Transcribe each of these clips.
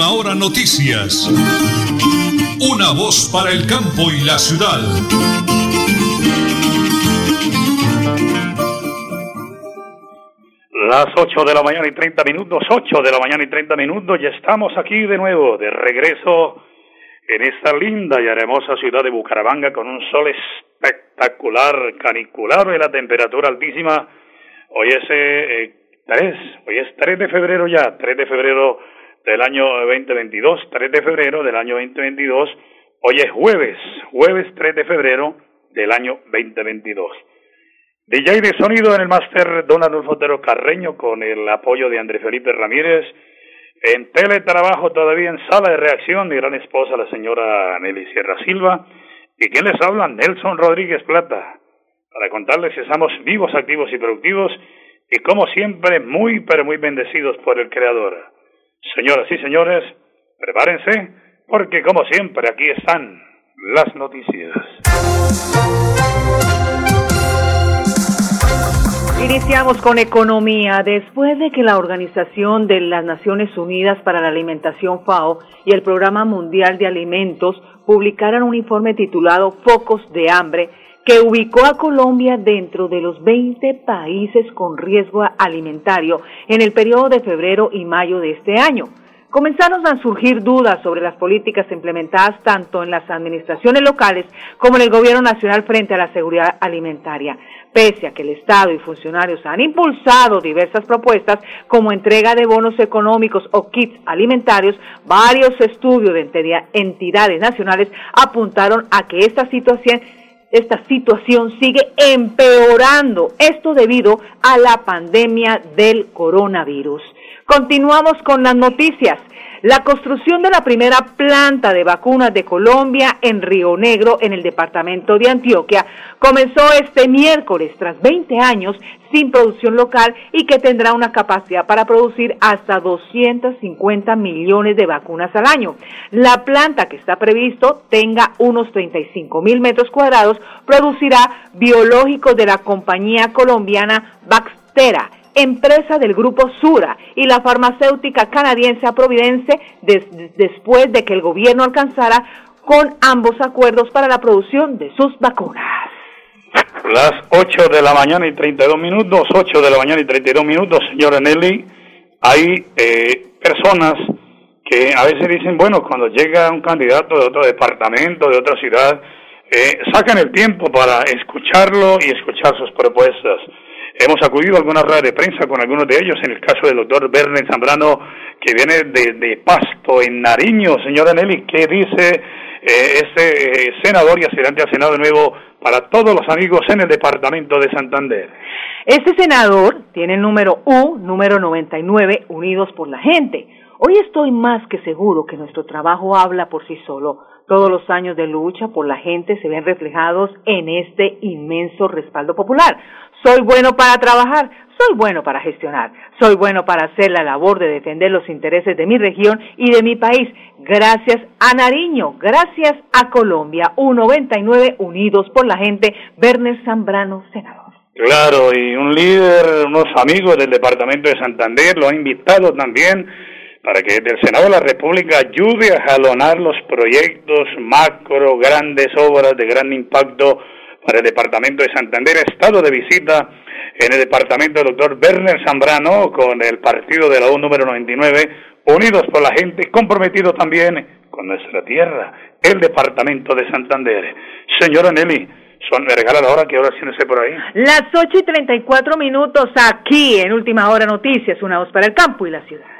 Última Hora Noticias. Una voz para el campo y la ciudad. Las 8 de la mañana y 30 minutos, 8 de la mañana y 30 minutos, ya estamos aquí de nuevo, de regreso en esta linda y hermosa ciudad de Bucaramanga con un sol espectacular, canicular y la temperatura altísima. Hoy es eh, 3, hoy es 3 de febrero ya, 3 de febrero del año 2022, 3 de febrero del año 2022. Hoy es jueves, jueves 3 de febrero del año 2022. DJ de sonido en el máster Don Adolfo Otero Carreño con el apoyo de André Felipe Ramírez. En teletrabajo todavía en sala de reacción mi gran esposa la señora Nelly Sierra Silva. ¿Y quién les habla? Nelson Rodríguez Plata. Para contarles que estamos vivos, activos y productivos y como siempre muy pero muy bendecidos por el Creador. Señoras y señores, prepárense porque como siempre aquí están las noticias. Iniciamos con economía. Después de que la Organización de las Naciones Unidas para la Alimentación FAO y el Programa Mundial de Alimentos publicaran un informe titulado Focos de Hambre, que ubicó a Colombia dentro de los 20 países con riesgo alimentario en el periodo de febrero y mayo de este año comenzaron a surgir dudas sobre las políticas implementadas tanto en las administraciones locales como en el gobierno nacional frente a la seguridad alimentaria. Pese a que el Estado y funcionarios han impulsado diversas propuestas como entrega de bonos económicos o kits alimentarios, varios estudios de entidades nacionales apuntaron a que esta situación esta situación sigue empeorando, esto debido a la pandemia del coronavirus. Continuamos con las noticias. La construcción de la primera planta de vacunas de Colombia en Río Negro, en el departamento de Antioquia, comenzó este miércoles tras 20 años sin producción local y que tendrá una capacidad para producir hasta 250 millones de vacunas al año. La planta que está previsto tenga unos 35 mil metros cuadrados, producirá biológicos de la compañía colombiana Baxtera empresa del grupo Sura y la farmacéutica canadiense Providence después de que el gobierno alcanzara con ambos acuerdos para la producción de sus vacunas. Las 8 de la mañana y 32 minutos, 8 de la mañana y 32 minutos, señora Nelly, hay eh, personas que a veces dicen, bueno, cuando llega un candidato de otro departamento, de otra ciudad, eh, sacan el tiempo para escucharlo y escuchar sus propuestas. Hemos acudido a algunas ruedas de prensa con algunos de ellos, en el caso del doctor Bernet Zambrano, que viene de, Pasto, en Nariño. Señora Nelly, ¿qué dice eh, este eh, senador y aspirante al Senado de nuevo para todos los amigos en el departamento de Santander? Este senador tiene el número U, número 99, Unidos por la Gente. Hoy estoy más que seguro que nuestro trabajo habla por sí solo. Todos los años de lucha por la gente se ven reflejados en este inmenso respaldo popular. Soy bueno para trabajar, soy bueno para gestionar, soy bueno para hacer la labor de defender los intereses de mi región y de mi país. Gracias a Nariño, gracias a Colombia. 199 Unidos por la Gente, Berner Zambrano, senador. Claro, y un líder, unos amigos del departamento de Santander lo ha invitado también para que el Senado de la República ayude a jalonar los proyectos macro, grandes obras de gran impacto para el departamento de Santander. Estado de visita en el departamento del doctor Werner Zambrano con el partido de la U número 99, Unidos por la Gente, comprometido también con nuestra tierra, el departamento de Santander. Señora Nelly, son, me regala la hora ahora sí no sé por ahí. Las 8 y 34 minutos aquí en Última Hora Noticias, una voz para el campo y la ciudad.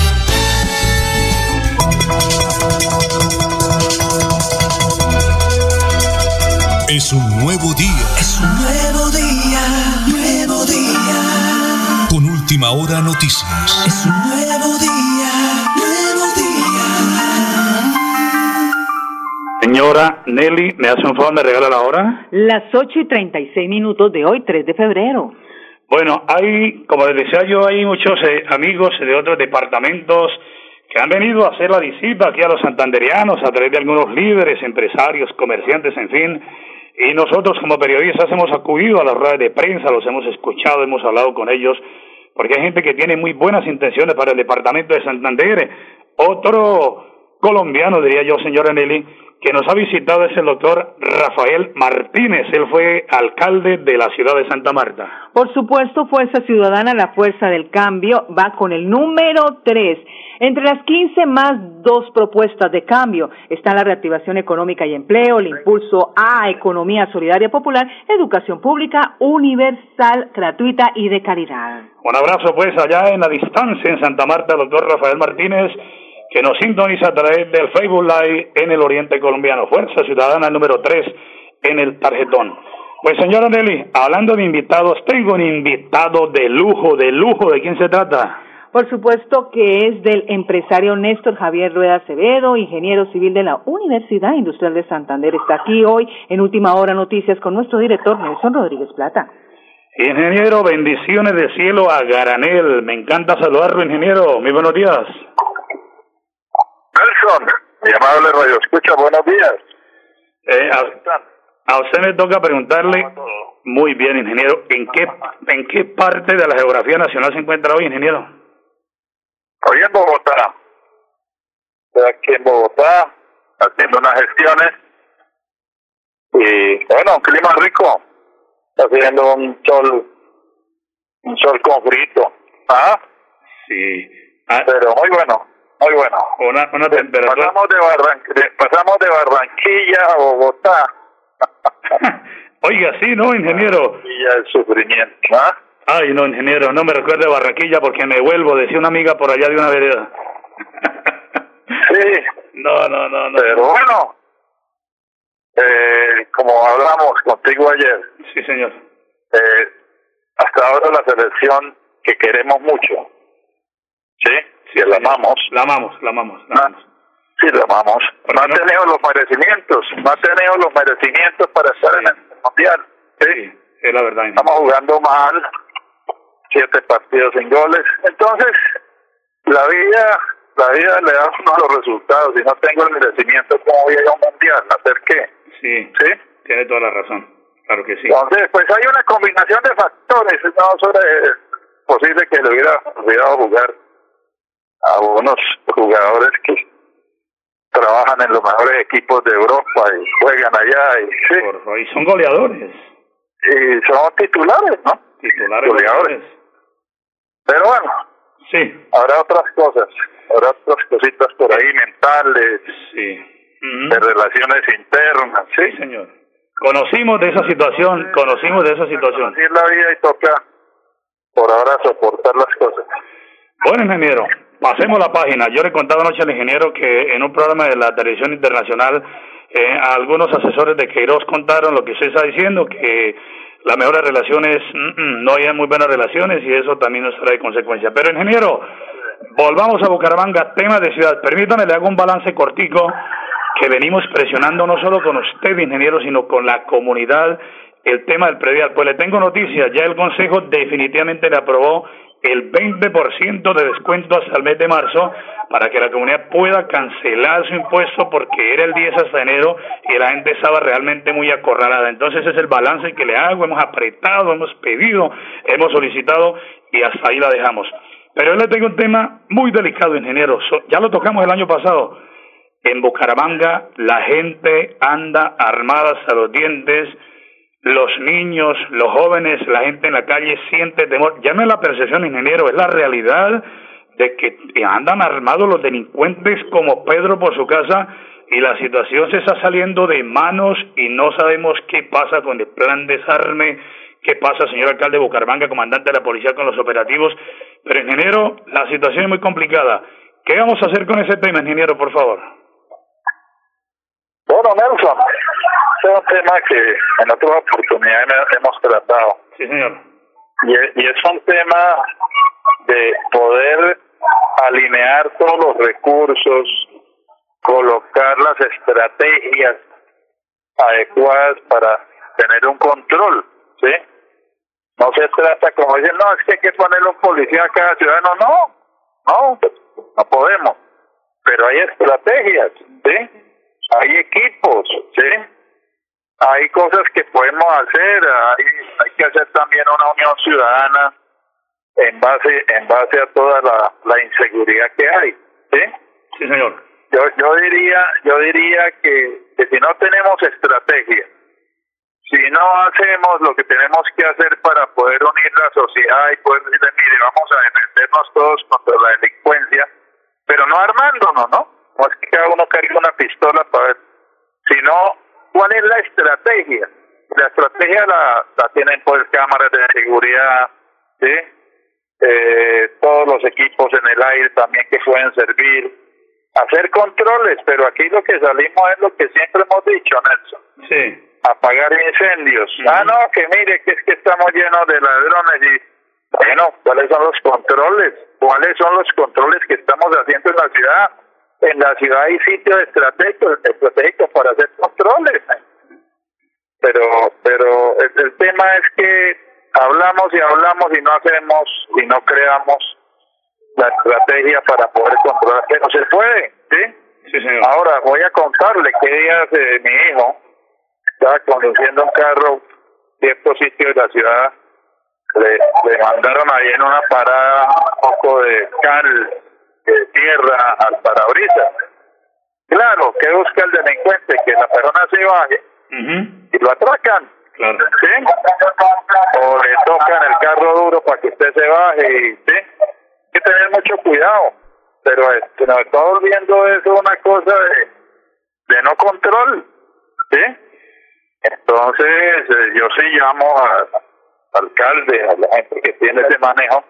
Es un nuevo día. Es un nuevo día, nuevo día. Con última hora noticias. Es un nuevo día, nuevo día. Señora Nelly, ¿me hace un favor? ¿Me regala la hora? Las ocho y treinta y seis minutos de hoy, 3 de febrero. Bueno, hay, como les decía yo, hay muchos eh, amigos de otros departamentos que han venido a hacer la visita aquí a los santanderianos a través de algunos líderes, empresarios, comerciantes, en fin. Y nosotros como periodistas hemos acudido a las redes de prensa, los hemos escuchado, hemos hablado con ellos, porque hay gente que tiene muy buenas intenciones para el departamento de Santander. Otro colombiano, diría yo, señora Nelly, que nos ha visitado es el doctor Rafael Martínez. Él fue alcalde de la ciudad de Santa Marta. Por supuesto, Fuerza Ciudadana, la Fuerza del Cambio, va con el número 3. Entre las 15 más dos propuestas de cambio están la reactivación económica y empleo, el impulso a economía solidaria popular, educación pública, universal, gratuita y de calidad. Un abrazo pues allá en la distancia en Santa Marta, doctor Rafael Martínez, que nos sintoniza a través del Facebook Live en el Oriente Colombiano. Fuerza Ciudadana número 3 en el tarjetón. Pues señora Nelly, hablando de invitados, tengo un invitado de lujo, de lujo, ¿de quién se trata? Por supuesto que es del empresario Néstor Javier Rueda Acevedo, ingeniero civil de la Universidad Industrial de Santander. Está aquí hoy en Última Hora Noticias con nuestro director Nelson Rodríguez Plata. Ingeniero, bendiciones de cielo a Garanel. Me encanta saludarlo, ingeniero. Muy buenos días. Nelson, mi amable radio escucha, buenos días. Eh, a, a usted me toca preguntarle, muy bien, ingeniero, ¿en qué, ¿en qué parte de la geografía nacional se encuentra hoy, ingeniero? Hoy en Bogotá. Estoy aquí en Bogotá, haciendo unas gestiones. Y bueno, un clima rico. Está haciendo un sol, un sol con frito. ¿Ah? Sí. Ah, Pero muy bueno, muy bueno. una, una temperatura. Pasamos de, Barran de- pasamos de Barranquilla a Bogotá. Oiga, sí, ¿no, ingeniero? Y el sufrimiento. ¿Ah? Ay, no, ingeniero, no me recuerde Barranquilla porque me vuelvo, decía una amiga por allá de una vereda. Sí, no, no, no, no. pero bueno. Eh, como hablamos contigo ayer, Sí, señor. eh, hasta ahora la selección que queremos mucho, ¿sí? que la amamos, La amamos, la amamos, la Ah. amamos. sí la amamos, no ha no? tenido los merecimientos, no ha tenido los merecimientos para estar en el mundial, ¿sí? Sí, es la verdad. estamos jugando mal, siete partidos sin goles, entonces la vida, la vida le da uno los resultados, si no tengo el merecimiento, ¿cómo voy a ir a un mundial? ¿Hacer qué? Sí, ¿Sí? tiene toda la razón. Claro que sí. Entonces, pues hay una combinación de factores. No sobre es posible que le hubiera olvidado jugar a unos jugadores que trabajan en los mejores equipos de Europa y juegan allá y, sí, Por y son goleadores. y son titulares, ¿no? Titulares Goleadores. goleadores. Pero bueno, Sí, habrá otras cosas, habrá otras cositas por ahí mentales, sí. De relaciones internas, Sí, ¿sí? señor. Conocimos de esa situación, conocimos de esa situación. Así es la vida y toca por ahora soportar las cosas. Bueno, ingeniero, pasemos la página. Yo le contaba anoche al ingeniero que en un programa de la televisión internacional, eh, algunos asesores de Queiroz contaron lo que usted está diciendo, que las mejores relaciones, mm, mm, no hay muy buenas relaciones y eso también nos trae consecuencias. Pero, ingeniero, volvamos a Bucaramanga, tema de ciudad. Permítame, le hago un balance cortico que venimos presionando no solo con usted, ingeniero, sino con la comunidad el tema del predial. Pues le tengo noticias, ya el Consejo definitivamente le aprobó el 20% de descuento hasta el mes de marzo para que la comunidad pueda cancelar su impuesto porque era el 10 hasta enero y la gente estaba realmente muy acorralada. Entonces es el balance que le hago, hemos apretado, hemos pedido, hemos solicitado y hasta ahí la dejamos. Pero yo le tengo un tema muy delicado, ingeniero. ya lo tocamos el año pasado. En Bucaramanga la gente anda armada hasta los dientes, los niños, los jóvenes, la gente en la calle siente temor. Ya no es la percepción, ingeniero, es la realidad de que andan armados los delincuentes como Pedro por su casa y la situación se está saliendo de manos y no sabemos qué pasa con el plan desarme, qué pasa, señor alcalde de Bucaramanga, comandante de la policía con los operativos. Pero, ingeniero, la situación es muy complicada. ¿Qué vamos a hacer con ese tema, ingeniero, por favor? Bueno, Nelson, es un tema que en otras oportunidades hemos tratado. Sí, señor. Y, y es un tema de poder alinear todos los recursos, colocar las estrategias adecuadas para tener un control, ¿sí? No se trata como dicen, no, es que hay que poner un policía a cada ciudadano, no, no, no podemos, pero hay estrategias, ¿sí? Hay equipos, ¿sí? Hay cosas que podemos hacer, hay, hay que hacer también una unión ciudadana en base en base a toda la, la inseguridad que hay, ¿sí? Sí, señor. Yo yo diría yo diría que, que si no tenemos estrategia, si no hacemos lo que tenemos que hacer para poder unir la sociedad y poder decirle, mire, vamos a defendernos todos contra la delincuencia, pero no armándonos, ¿no? No es que cada uno cargue una pistola para ver, sino cuál es la estrategia. La estrategia la, la tienen pues cámaras de seguridad, ¿sí? eh, todos los equipos en el aire también que pueden servir, hacer controles, pero aquí lo que salimos es lo que siempre hemos dicho, Nelson. Sí. Apagar incendios. Ah, no, que mire, que es que estamos llenos de ladrones y, bueno, ¿cuáles son los controles? ¿Cuáles son los controles que estamos haciendo en la ciudad? En la ciudad hay sitios estratégicos, estratégicos para hacer controles. Pero, pero el, el tema es que hablamos y hablamos y no hacemos y no creamos la estrategia para poder controlar que no se puede, ¿sí? Sí, señor. Ahora voy a contarle que días eh, mi hijo estaba conduciendo un carro cierto sitio de la ciudad le, le mandaron ahí en una parada un poco de cal de tierra al parabrisas claro que busca el delincuente que la persona se baje y lo atracan Claro. ¿sí? O le tocan el carro duro para que usted se baje y, ¿sí? Hay que tener mucho cuidado. Pero este, nos está volviendo eso una cosa de, de no control, ¿sí? Entonces, eh, yo sí llamo al alcalde, a la gente que tiene ese manejo,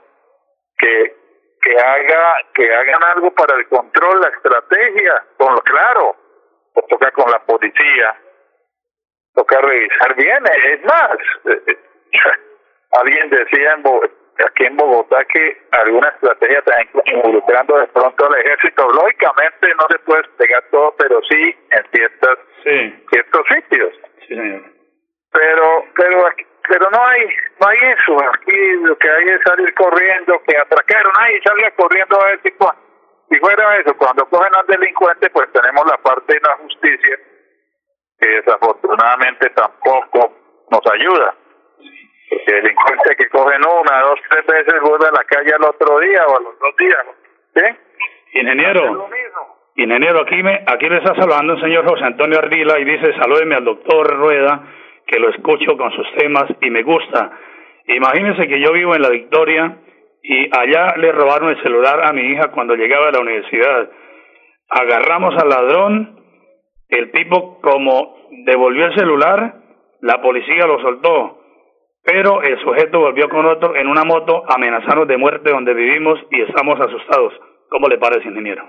que que haga que hagan algo para el control, la estrategia, con claro, pues toca con la policía, toca revisar bien. Es más, alguien decía en aquí en Bogotá que alguna estrategia está involucrando de pronto al ejército. Lógicamente no se puede despegar todo, pero sí en ciertas Sí. ciertos sitios. Sí, señor. Pero pero aquí- pero no hay no hay eso. Aquí lo que hay es salir corriendo, que atracaron, ahí salga corriendo a ver si cua- si fuera eso, cuando cogen al delincuente, pues tenemos la parte de la justicia que desafortunadamente tampoco nos ayuda. Porque delincuentes que cogen una, dos, tres veces vuelven a la calle al otro día o a los dos días. ¿Sí? Ingeniero, ingeniero, aquí me, aquí le está saludando el señor José Antonio Ardila y dice, salúdeme al doctor Rueda, que lo escucho con sus temas y me gusta. Imagínense que yo vivo en La Victoria y allá le robaron el celular a mi hija cuando llegaba a la universidad. Agarramos al ladrón, el tipo como devolvió el celular, la policía lo soltó, pero el sujeto volvió con otro en una moto amenazarnos de muerte donde vivimos y estamos asustados. ¿Cómo le parece, ingeniero?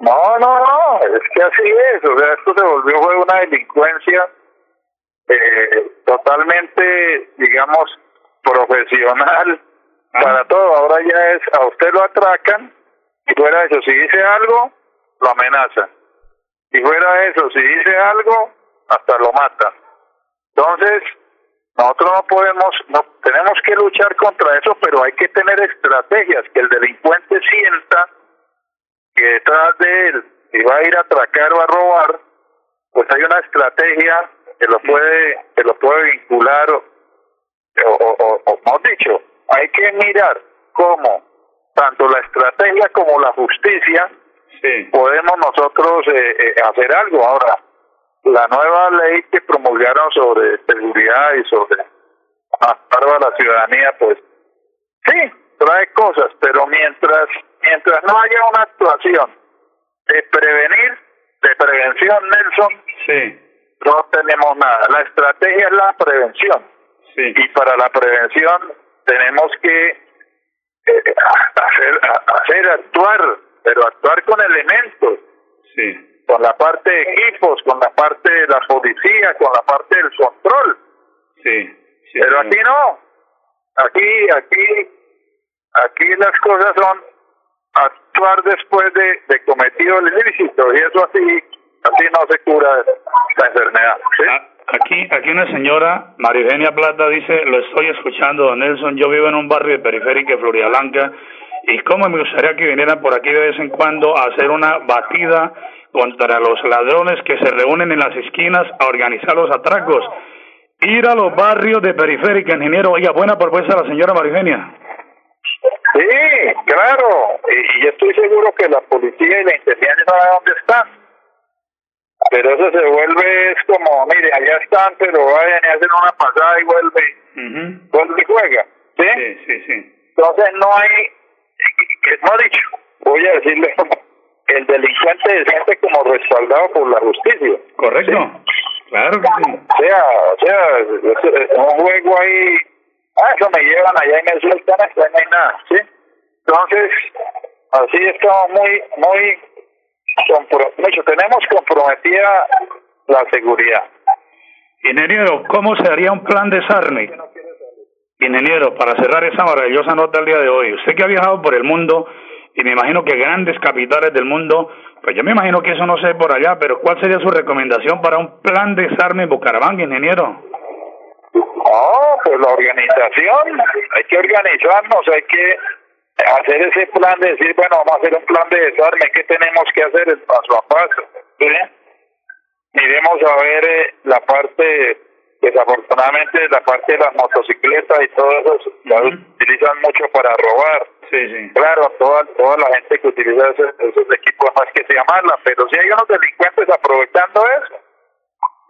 No, no, no, es que así es. O sea, esto se volvió fue una delincuencia eh, totalmente, digamos, profesional para todo. Ahora ya es, a usted lo atracan y fuera de eso, si dice algo, lo amenazan. Y fuera de eso, si dice algo, hasta lo matan. Entonces, nosotros no podemos, no tenemos que luchar contra eso, pero hay que tener estrategias que el delincuente sienta que detrás de él, si va a ir a atracar o a robar, pues hay una estrategia que lo puede, que lo puede vincular o, o, o, o mejor dicho, hay que mirar cómo tanto la estrategia como la justicia, podemos nosotros eh, eh, hacer algo. Ahora, la nueva ley que promulgaron sobre seguridad y sobre amparo a la ciudadanía, pues sí, trae cosas, pero mientras mientras no haya una actuación de prevenir, de prevención, Nelson, sí. No tenemos nada. La estrategia es la prevención. Sí. Y para la prevención tenemos que eh, hacer, hacer actuar, pero actuar con elementos. Sí. Con la parte de equipos, con la parte de la policía, con la parte del control. Sí. pero aquí no. Aquí, aquí, aquí las cosas son actuar después de, de cometido el ilícito y eso así, así no se cura la enfermedad. Ah, aquí, aquí una señora, María Eugenia Plata, dice, lo estoy escuchando, don Nelson, yo vivo en un barrio de periférica de Florida Blanca y cómo me gustaría que vinieran por aquí de vez en cuando a hacer una batida contra los ladrones que se reúnen en las esquinas a organizar los atracos. Ir a los barrios de periférica, ingeniero, oiga, buena propuesta la señora María Eugenia. Sí, claro, y, yo estoy seguro que la policía y la inteligencia saben dónde están. Pero eso se vuelve, es como, mire, allá están, pero vayan y hacen una pasada y vuelve, vuelve y juega. ¿sí? Sí, sí, sí. Entonces no hay, no dicho, voy a decirle, el delincuente se siente como respaldado por la justicia. Correcto, claro que sí. O sea, o sea, es un juego ahí ah, eso me llevan allá y me sueltan, no hay nada, ¿sí? Entonces, así estamos muy, muy comprometidos, tenemos comprometida la seguridad. Ingeniero, ¿cómo se haría un plan de desarme? Ingeniero, para cerrar esa maravillosa nota el día de hoy, usted que ha viajado por el mundo y me imagino que grandes capitales del mundo, pues yo me imagino que eso no sé por allá, pero ¿cuál sería su recomendación para un plan de desarme en Bucaramanga, ingeniero? No, pues la organización, hay que organizarnos, hay que hacer ese plan de decir, bueno, vamos a hacer un plan de desarme, ¿qué tenemos que hacer el paso a paso? ¿sí? Miremos a ver eh, la parte, desafortunadamente, la parte de las motocicletas y todo eso, las utilizan mucho para robar. Sí, sí. Claro, toda, toda la gente que utiliza esos, esos equipos no es que se llamarla, pero si hay unos delincuentes aprovechando eso,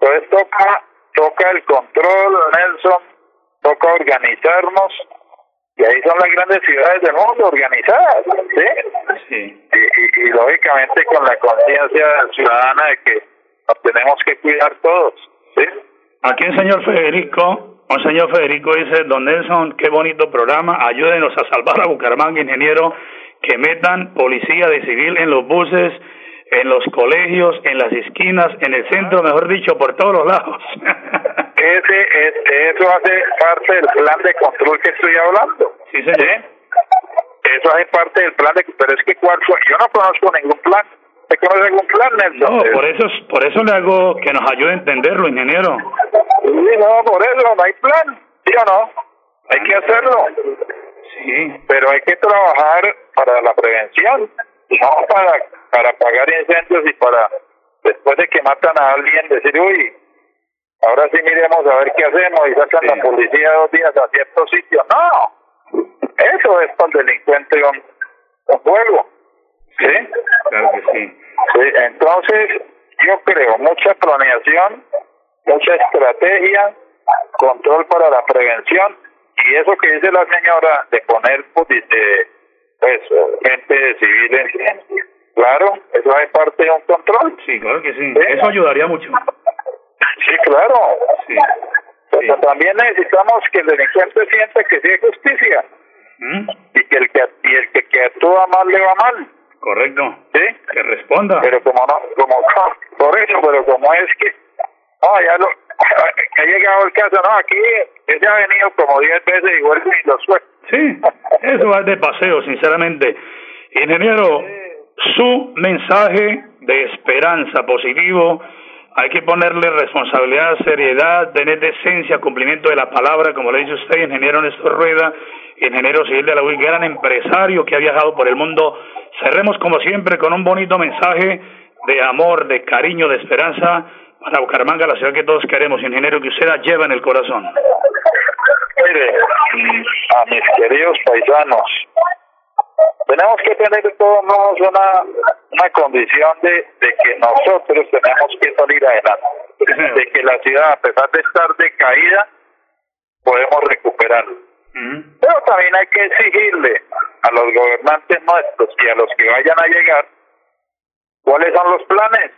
entonces toca toca el control, Nelson, toca organizarnos, y ahí son las grandes ciudades del mundo organizadas, ¿sí? Sí. Y, y, lógicamente con la conciencia ciudadana de que nos tenemos que cuidar todos, ¿sí? Aquí el señor Federico, un señor Federico dice, don Nelson, qué bonito programa, ayúdenos a salvar a Bucaramanga, ingeniero, que metan policía de civil en los buses, en los colegios, en las esquinas, en el centro, mejor dicho, por todos los lados. Ese, eso hace parte del plan de control que estoy hablando. Sí, señor. Eso hace parte del plan de pero es que cuál yo no conozco ningún plan. ¿Usted conoce algún plan, Nelson? No, por eso, por eso le hago que nos ayude a entenderlo, ingeniero. Sí, no, por eso no hay plan, ¿sí o no? Hay que hacerlo. Sí. Pero hay que trabajar para la prevención, no para para apagar incendios y para, después de que matan a alguien, decir, uy, ahora sí miremos a ver qué hacemos y sacan la policía dos días a cierto sitio. No, eso es para el delincuente con, con juego. ¿Sí? Claro que sí. sí. Entonces, yo creo mucha planeación, mucha estrategia, control para la prevención y eso que dice la señora de poner pues, pues gente civil en Claro, eso es parte de un control. Sí, claro que sí. Eso ayudaría mucho. Sí, claro. Sí. Pero también necesitamos que el delincuente sienta que sí hay justicia. ¿Mm? Y que el que, y el que, que actúa mal le va mal. Correcto. ¿Sí? Que responda. Pero como no, como por eso, pero como es que, no, ya lo, ha llegado el caso, no, aquí ella ha venido como 10 veces y vuelve y lo suelta. Sí, eso va de paseo, sinceramente. Ingeniero, su mensaje de esperanza positivo. Hay que ponerle responsabilidad, seriedad, tener decencia, cumplimiento de la palabra, como le dice usted, ingeniero Néstor Rueda, ingeniero civil de la UIC, gran empresario que ha viajado por el mundo. Cerremos como siempre con un bonito mensaje de amor, de cariño, de esperanza para Bucaramanga, la ciudad que todos queremos, ingeniero que usted la lleva en el corazón. Mire, a mis queridos paisanos, tenemos que tener todos una, una condición de, de que nosotros tenemos que salir adelante, de que la ciudad, a pesar de estar decaída, podemos recuperarlo. Pero también hay que exigirle a los gobernantes nuestros y a los que vayan a llegar cuáles son los planes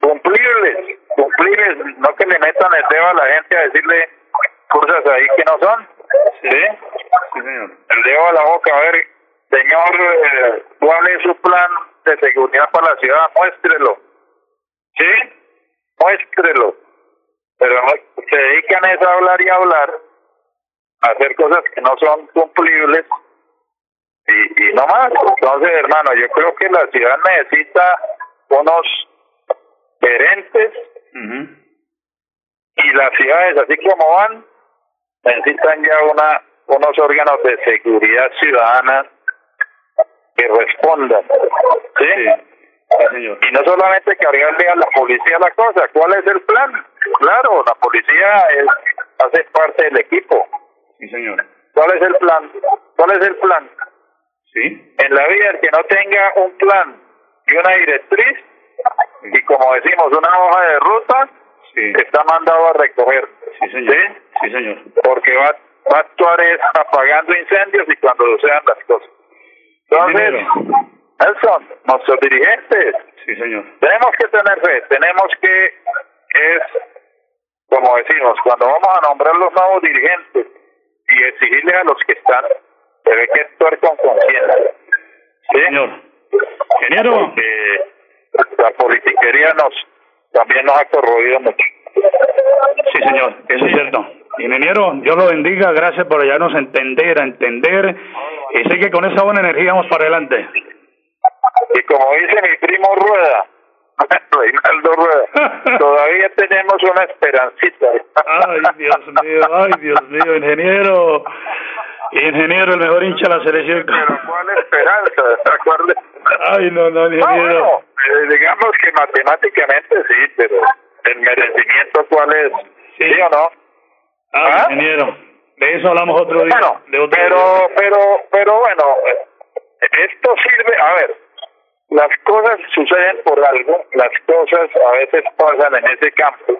cumplibles, cumplibles, no que le metan el dedo a la gente a decirle cosas ahí que no son. ¿Sí? señor. El dedo a la boca, a ver, señor, eh, ¿cuál es su plan de seguridad para la ciudad? Muéstrelo. ¿Sí? Muéstrelo. Pero se dedican a hablar y a hablar, a hacer cosas que no son cumplibles y, y no más. Entonces, hermano, yo creo que la ciudad necesita unos gerentes y las ciudades, así como van, necesitan ya una unos órganos de seguridad ciudadana que respondan. ¿Sí? señor. Y no solamente cargarle a la policía la cosa, ¿cuál es el plan? Claro, la policía es, hace parte del equipo. Sí, señor. ¿Cuál es el plan? ¿Cuál es el plan? Sí. En la vida, el que no tenga un plan y una directriz, y como decimos, una hoja de ruta, está mandado a recoger. Sí, señor. ¿Sí? señor. Porque va, va a actuar es apagando incendios y cuando sean las cosas. Entonces, Nelson, nuestros dirigentes, sí, señor. tenemos que tener fe, tenemos que, es, como decimos, cuando vamos a nombrar los nuevos dirigentes y exigirles a los que están, debe que actuar con conciencia. ¿Sí? Señor. Ingeniero. Porque la politiquería nos también nos ha corroído mucho. Sí, señor, eso es cierto. Ingeniero, Dios lo bendiga, gracias por ayudarnos a entender, a entender, y sé que con esa buena energía vamos para adelante. Y como dice mi primo Rueda, Reinaldo Rueda, todavía tenemos una esperancita. Ay, Dios mío, ay, Dios mío, ingeniero. Ingeniero, el mejor hincha de la selección. Pero ¿cuál esperanza? Ay, no, no, ingeniero. No, bueno, eh, digamos que matemáticamente sí, pero el merecimiento cuál es, ¿sí, o no? Ah, ¿Ah? ingeniero. De eso hablamos otro día. Bueno, de otro pero, pero, pero bueno, esto sirve, a ver, las cosas suceden por algo, las cosas a veces pasan en ese campo.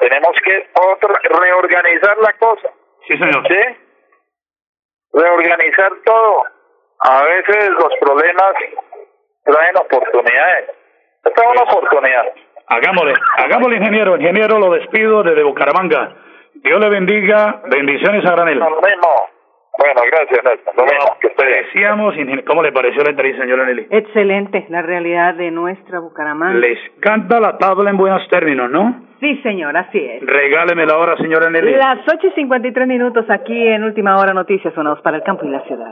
Tenemos que otra, reorganizar la cosa. Sí, señor. ¿Sí? Reorganizar todo. A veces los problemas traen oportunidades. Esta es una oportunidad. Hagámosle, hagámosle, ingeniero. Ingeniero, lo despido desde Bucaramanga. Dios le bendiga. Bendiciones a granel. Lo mismo. Bueno, gracias, Nelson. Lo mismo. Que esté Decíamos, ¿cómo le pareció la entrevista, señora Nelly? Excelente, la realidad de nuestra Bucaramanga. Les canta la tabla en buenos términos, ¿no? Sí, señor, así es. Regáleme la hora, señora Nelly. Las ocho y cincuenta y tres minutos aquí en Última Hora Noticias Sonados para el Campo y la Ciudad.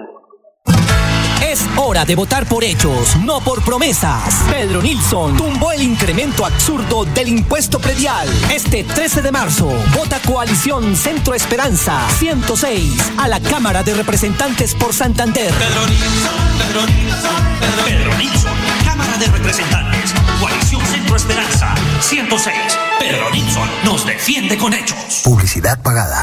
Es hora de votar por hechos, no por promesas. Pedro Nilsson tumbó el incremento absurdo del impuesto predial. Este 13 de marzo, vota Coalición Centro Esperanza 106 a la Cámara de Representantes por Santander. Pedro Nilsson, Pedro Nilsson, Pedro, Pedro Nilsson, Cámara de Representantes, Coalición Centro Esperanza 106. Pedro Nilsson nos defiende con hechos. Publicidad pagada.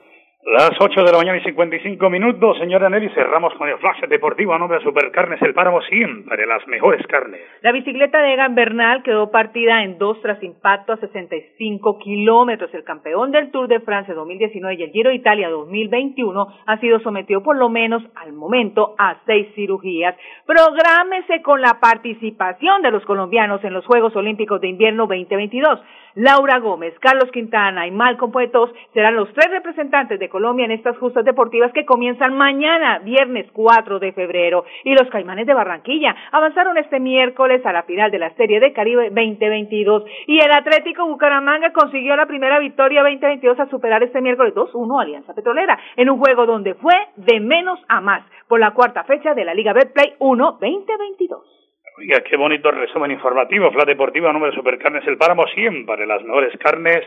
Las 8 de la mañana y 55 minutos, señora Nelly, cerramos con el flash deportivo a nombre de Supercarnes El Páramo, siempre las mejores carnes. La bicicleta de Egan Bernal quedó partida en dos tras impacto a 65 kilómetros. El campeón del Tour de Francia 2019 y el Giro de Italia 2021 ha sido sometido por lo menos al momento a seis cirugías. Prográmese con la participación de los colombianos en los Juegos Olímpicos de Invierno 2022. Laura Gómez, Carlos Quintana y Malcolm Poetos serán los tres representantes de Colombia en estas justas deportivas que comienzan mañana, viernes 4 de febrero. Y los Caimanes de Barranquilla avanzaron este miércoles a la final de la Serie de Caribe 2022. Y el Atlético Bucaramanga consiguió la primera victoria 2022 a superar este miércoles 2-1 Alianza Petrolera en un juego donde fue de menos a más por la cuarta fecha de la Liga Betplay 1 2022. Oiga, qué bonito resumen informativo. Fla Deportiva, número Supercarnes El Páramo, siempre las mejores carnes.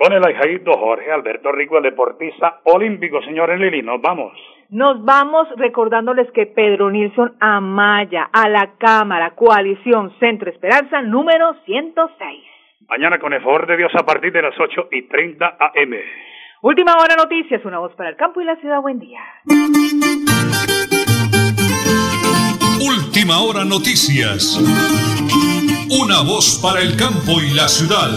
Con el ahijadito Jorge Alberto Rico, el deportista olímpico. Señor Lili, nos vamos. Nos vamos recordándoles que Pedro Nilsson Amaya a la Cámara Coalición Centro Esperanza número 106. Mañana con el favor de Dios a partir de las 8 y 30 AM. Última hora noticias, una voz para el campo y la ciudad. Buen día. Última hora noticias. Una voz para el campo y la ciudad.